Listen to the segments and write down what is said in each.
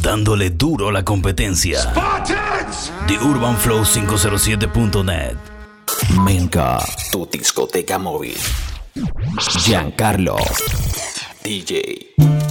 dándole duro a la competencia. Spartans. The Urban Flow 507.net. Menka, tu discoteca móvil. Giancarlo, DJ.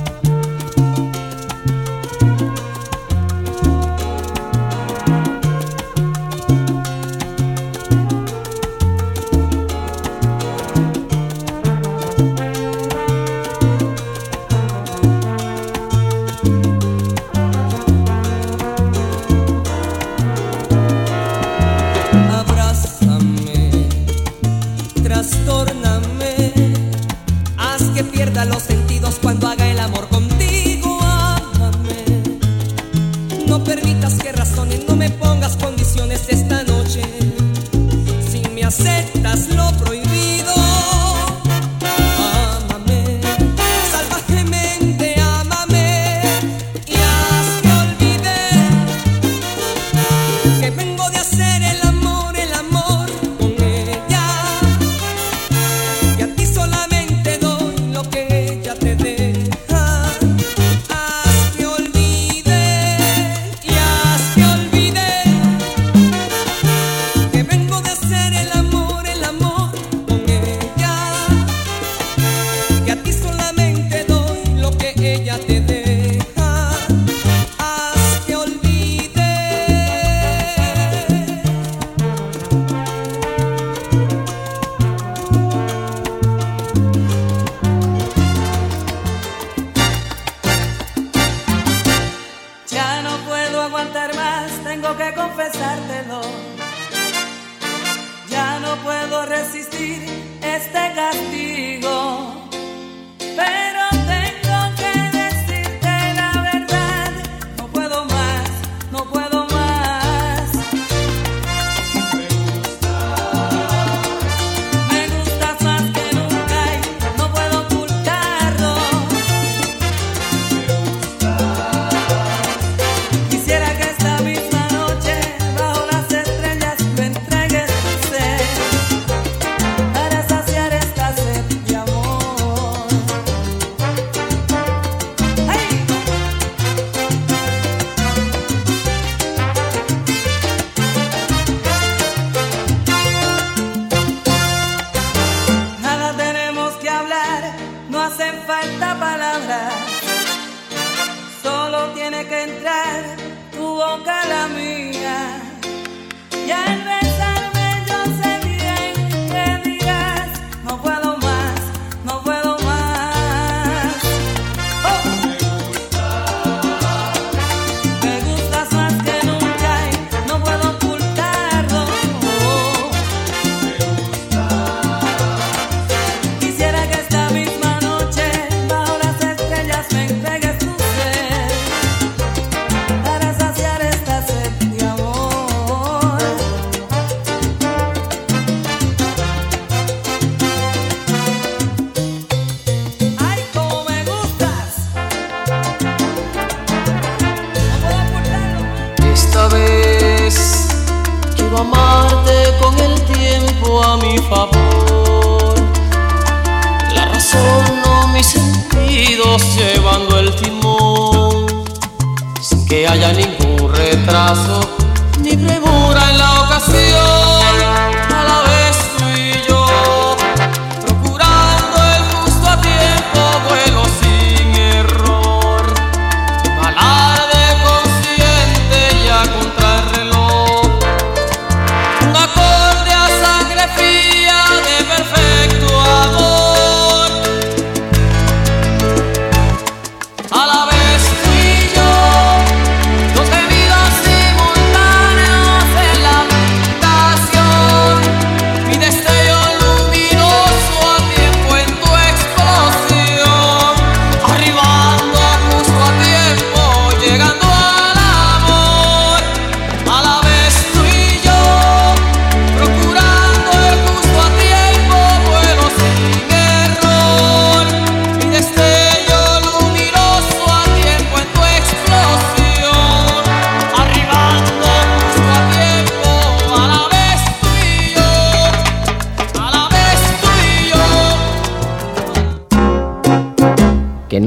paso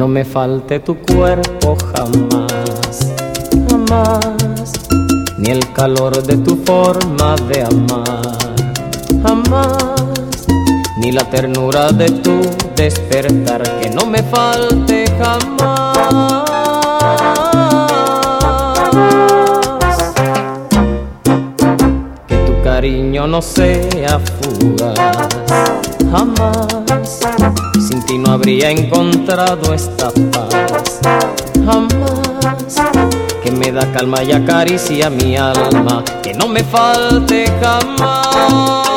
no me falte tu cuerpo jamás, jamás, ni el calor de tu forma de amar, jamás, ni la ternura de tu despertar, que no me falte jamás. Que tu cariño no sea fugaz, jamás ti no habría encontrado esta paz, jamás. Que me da calma y acaricia mi alma, que no me falte. Jamás,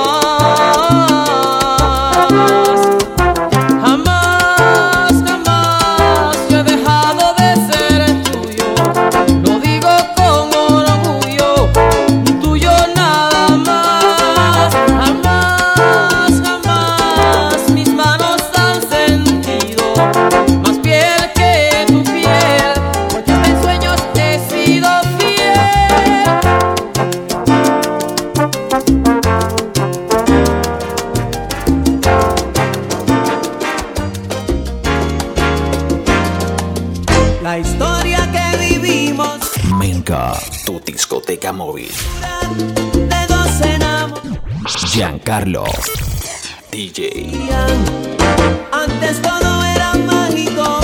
discoteca móvil. Giancarlo, DJ. Antes todo era mágico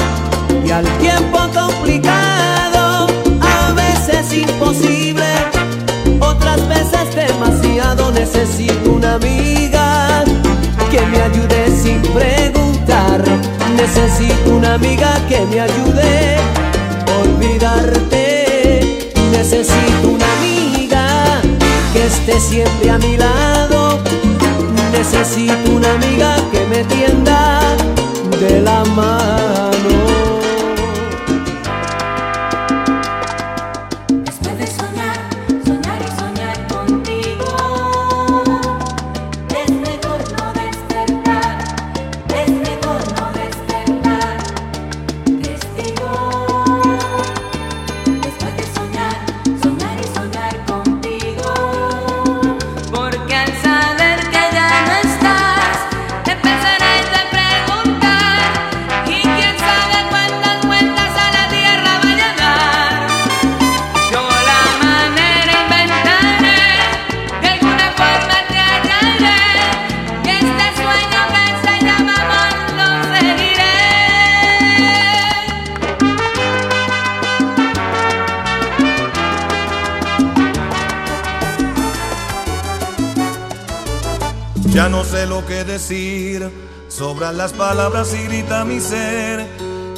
y al tiempo complicado, a veces imposible, otras veces demasiado. Necesito una amiga que me ayude sin preguntar. Necesito una amiga que me ayude a olvidarte. Esté siempre a mi lado. Necesito una amiga que me tienda de la mano. Las palabras y grita mi ser.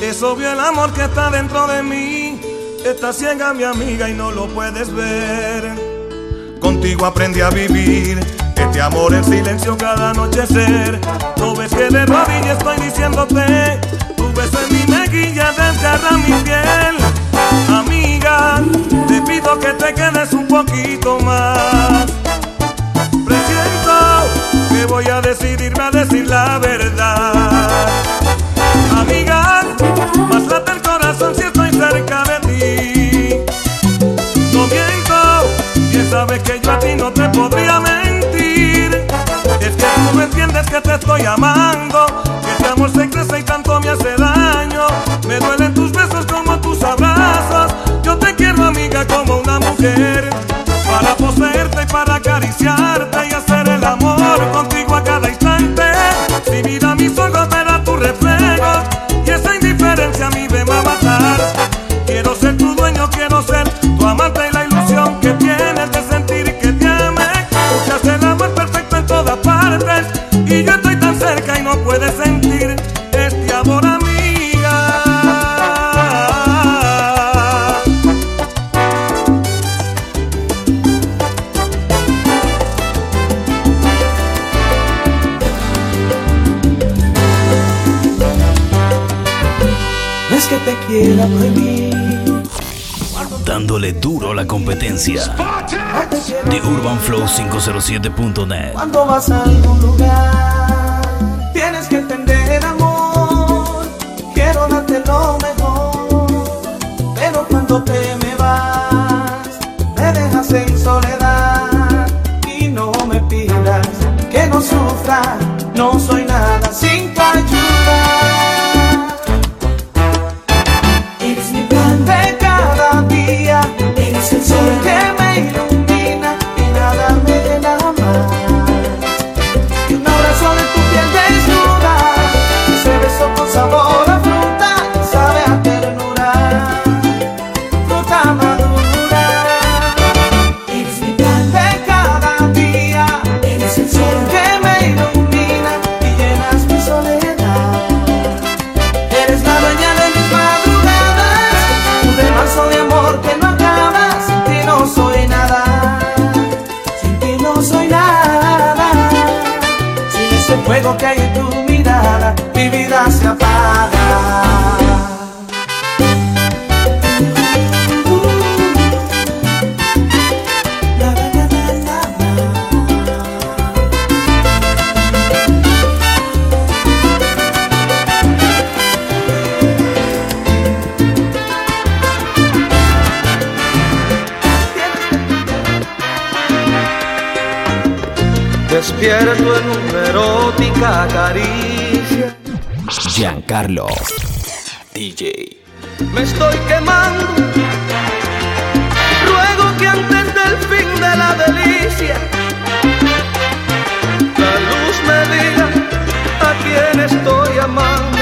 Es obvio el amor que está dentro de mí, está ciega mi amiga y no lo puedes ver. Contigo aprendí a vivir, este amor en silencio cada anochecer. No ves que de rodillas estoy diciéndote, tu beso en mi mejilla desgarra mi piel. Que te estoy amando, que este amor se crece y tanto me hace daño. Me duelen tus besos como tus abrazos. Yo te quiero, amiga, como una mujer. Para poseerte y para acariciarte y hacer prohibir, Dándole duro a la competencia. no te quiero The Urban Flow 507.net. Cuando vas a algún lugar, tienes que entender, amor. Quiero darte lo mejor, pero cuando te me vas, me dejas en soledad y no me pidas que no sufra. No Despierto en una erótica caricia. Giancarlo. DJ. Me estoy quemando. Ruego que antes del fin de la delicia, la luz me diga a quién estoy amando.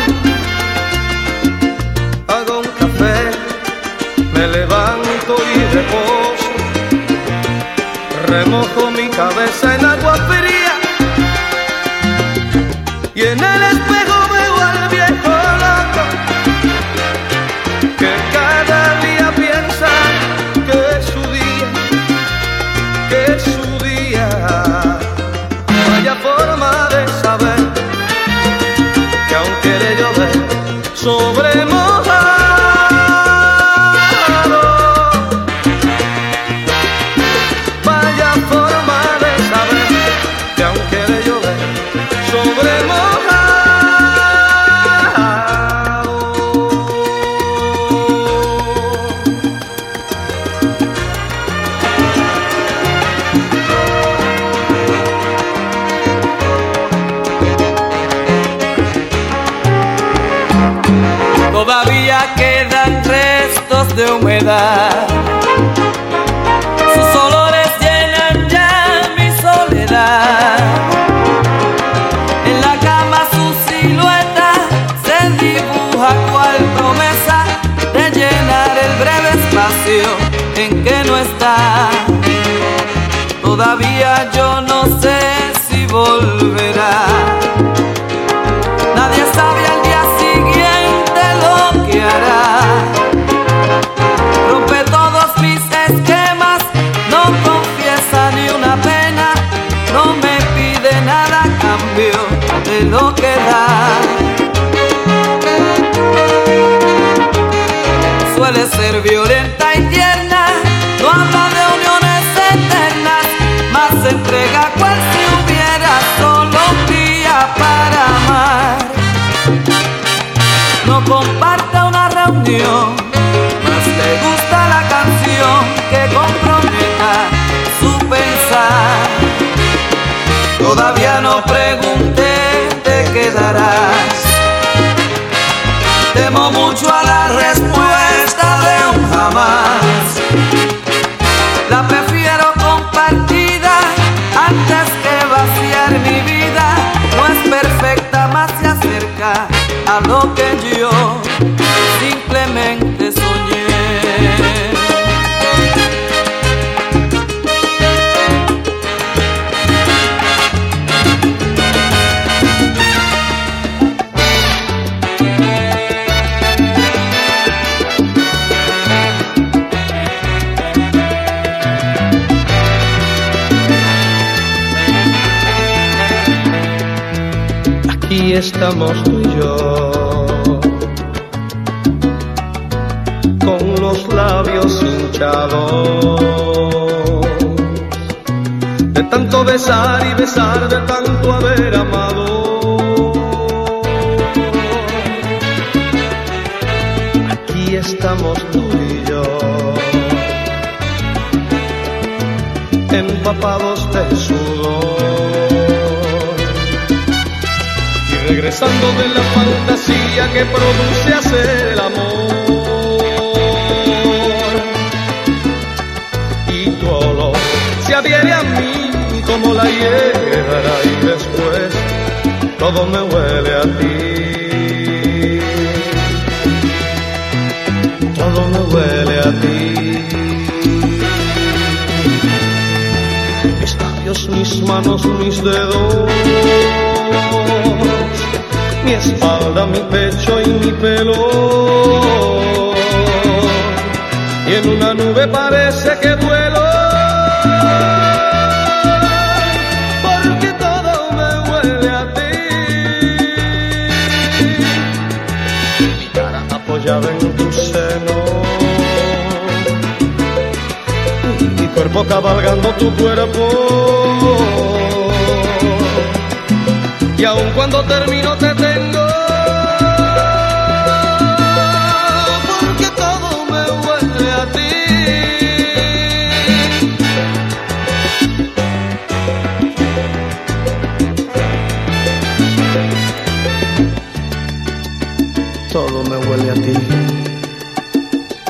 Hago un café, me levanto y reposo. Remojo mi cabeza en y en el espejo veo al viejo loco que cada día piensa que es su día, que es su día. Vaya forma de saber que aunque de llover sobre yo no sé si volverá. Estamos tú y yo, con los labios hinchados, de tanto besar y besar, de tanto haber amado. Aquí estamos tú y yo, empapados de sudor regresando de la fantasía que produce hacer el amor. Y tu olor se adhiere a mí como la hierba y después todo me huele a ti. Todo me huele a ti. Mis labios, mis manos, mis dedos mi espalda, mi pecho y mi pelo. Y en una nube parece que vuelo. Porque todo me huele a ti. Mi cara apoyada en tu seno. Mi cuerpo cabalgando tu cuerpo. Y aun cuando termino te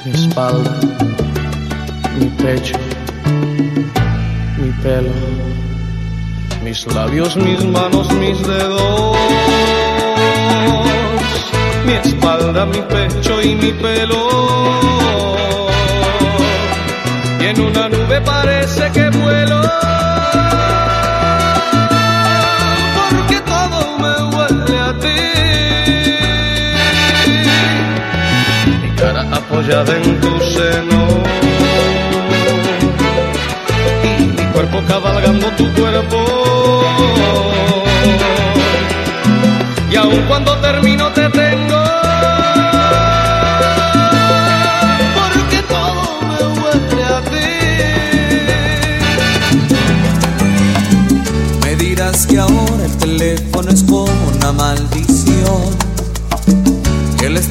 mi espalda, mi pecho, mi pelo, mis labios, mis manos, mis dedos, mi espalda, mi pecho y mi pelo. Y en una nube parece que vuelo. En tu seno. Mi cuerpo cabalgando tu cuerpo. Y aun cuando termino te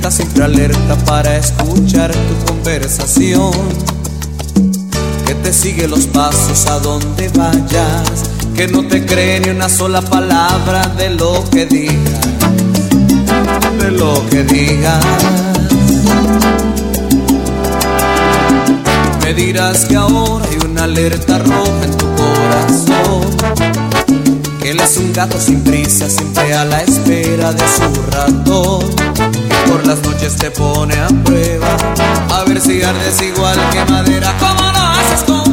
siempre alerta para escuchar tu conversación. Que te sigue los pasos a donde vayas. Que no te cree ni una sola palabra de lo que digas. De lo que digas. Me dirás que ahora hay una alerta roja en tu corazón. Él es un gato sin prisa, siempre a la espera de su ratón. Por las noches te pone a prueba, a ver si ardes igual que madera. ¿Cómo lo haces conmigo?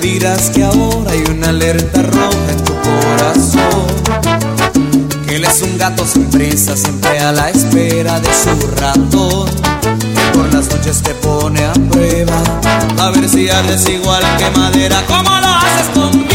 Dirás que ahora hay una alerta roja en tu corazón. Que él es un gato sin prisa, siempre a la espera de su ratón. Que por las noches te pone a prueba, a ver si ardes igual que madera. ¿Cómo lo haces conmigo?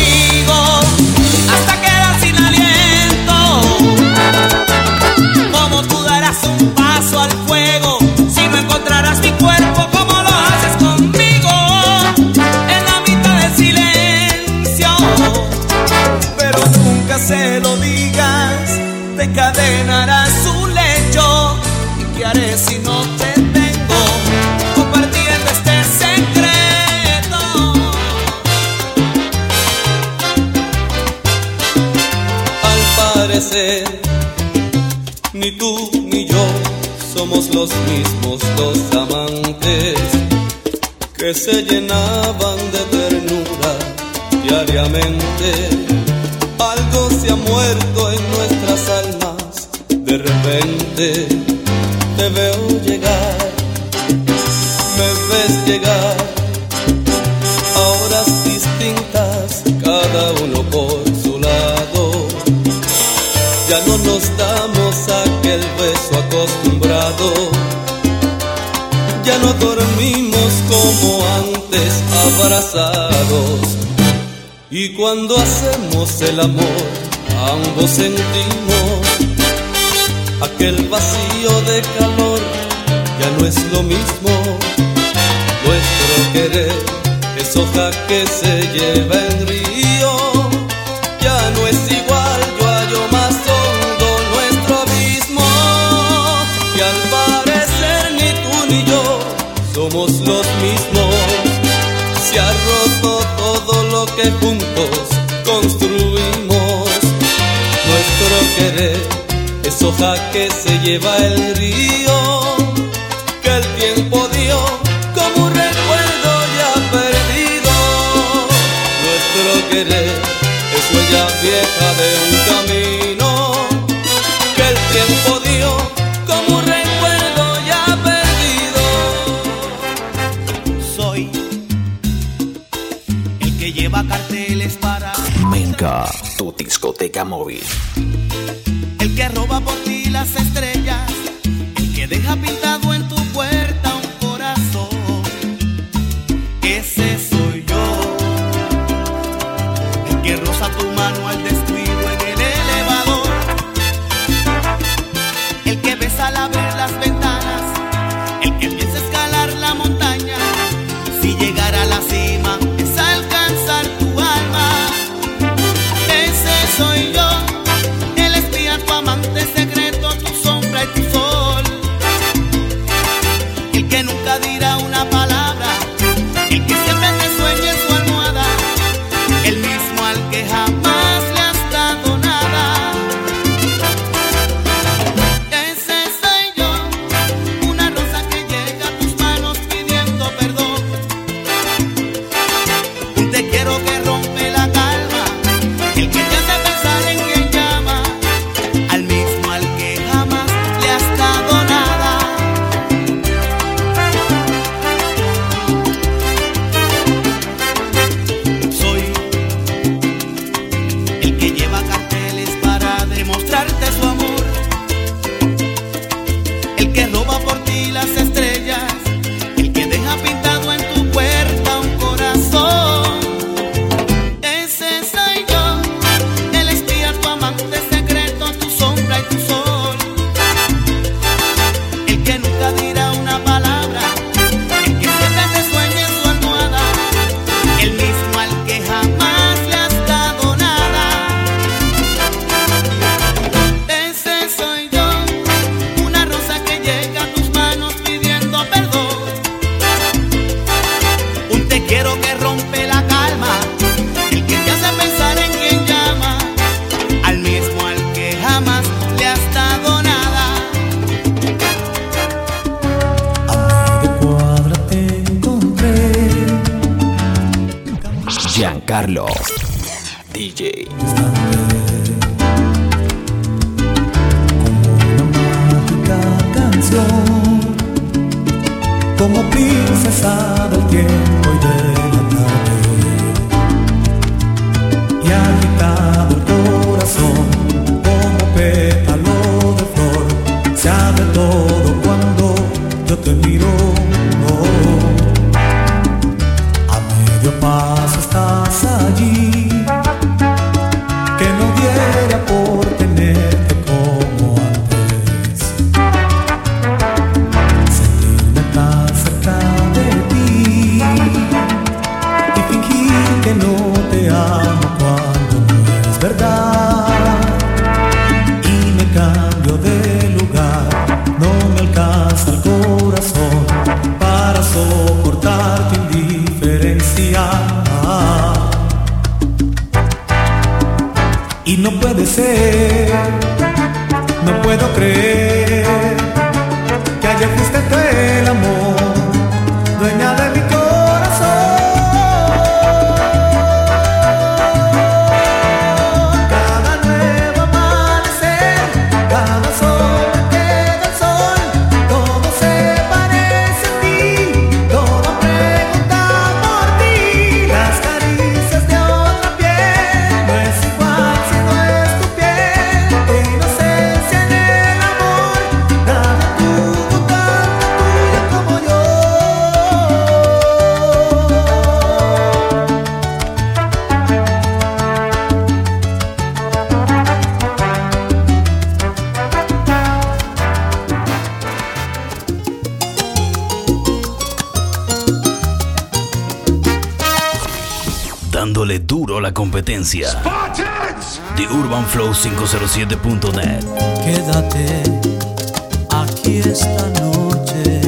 Los mismos dos amantes que se llenaban de ternura diariamente. Algo se ha muerto en nuestras almas, de repente te veo llegar, me ves llegar a horas distintas, cada uno por su lado. Ya no nos aquel acostumbrado. Ya no dormimos como antes abrazados. Y cuando hacemos el amor, ambos sentimos aquel vacío de calor. Ya no es lo mismo. Nuestro querer es hoja que se lleva en río. que se lleva el río, que el tiempo dio como un recuerdo ya perdido. Nuestro querer es huella vieja de un camino, que el tiempo dio como un recuerdo ya perdido. Soy el que lleva carteles para... Menca, tu discoteca móvil. Carlos. DJ. Como una mágica canción, como princesa del tiempo. que no. frecuencia de urbanflow507.net. Quédate aquí esta noche,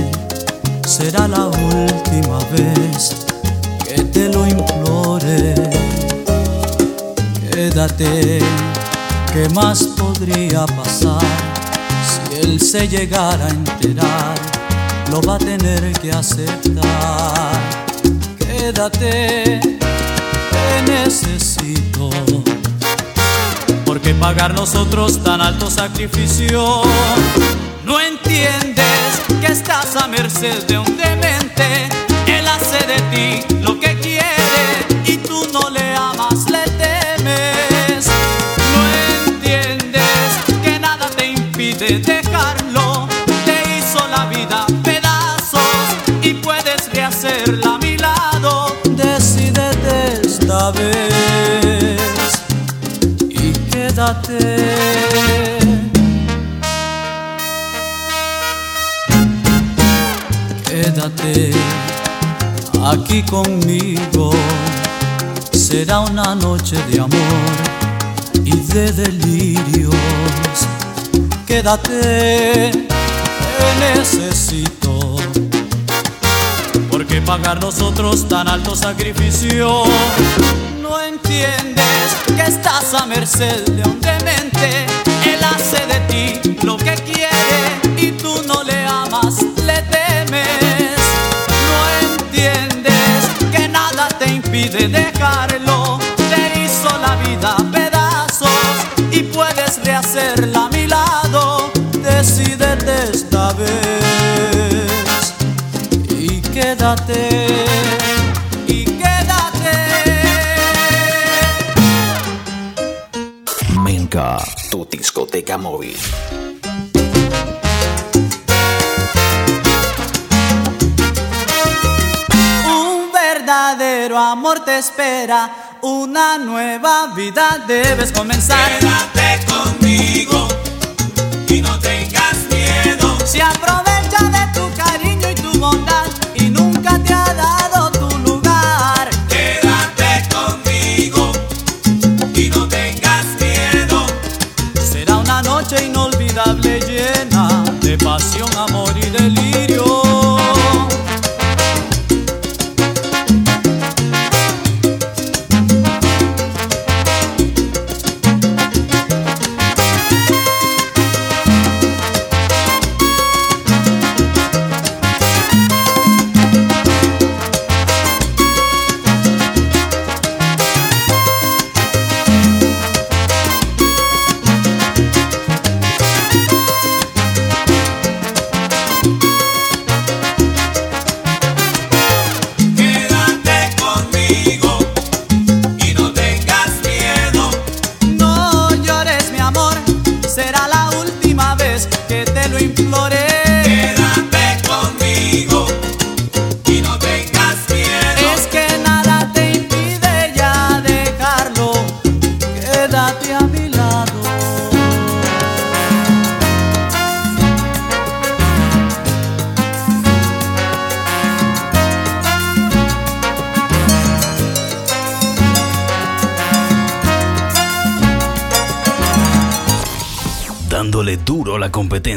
será la última vez que te lo implore. Quédate, ¿qué más podría pasar si él se llegara a enterar? Lo va a tener que aceptar. Quédate necesito. ¿Por qué pagar nosotros tan alto sacrificio? No entiendes que estás a merced de un demente. Él hace de ti lo que quiere. Quédate. Quédate aquí conmigo. Será una noche de amor y de delirios. Quédate, te necesito. Porque pagar nosotros tan alto sacrificio? No entiendes que estás a merced de un demente. Él hace de ti lo que quiere y tú no le amas, le temes. No entiendes que nada te impide dejarlo. Te hizo la vida a pedazos y puedes rehacerla a mi lado. Decídete esta vez y quédate. Discoteca móvil. Un verdadero amor te espera, una nueva vida debes comenzar. Quédate conmigo y no tengas miedo. Que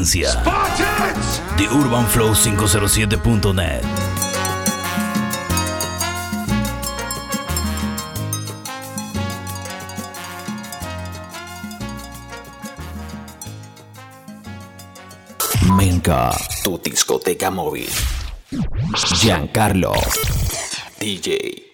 a la competencia. The Urban Flow 507.net. Menka, tu discoteca móvil. Giancarlo, DJ.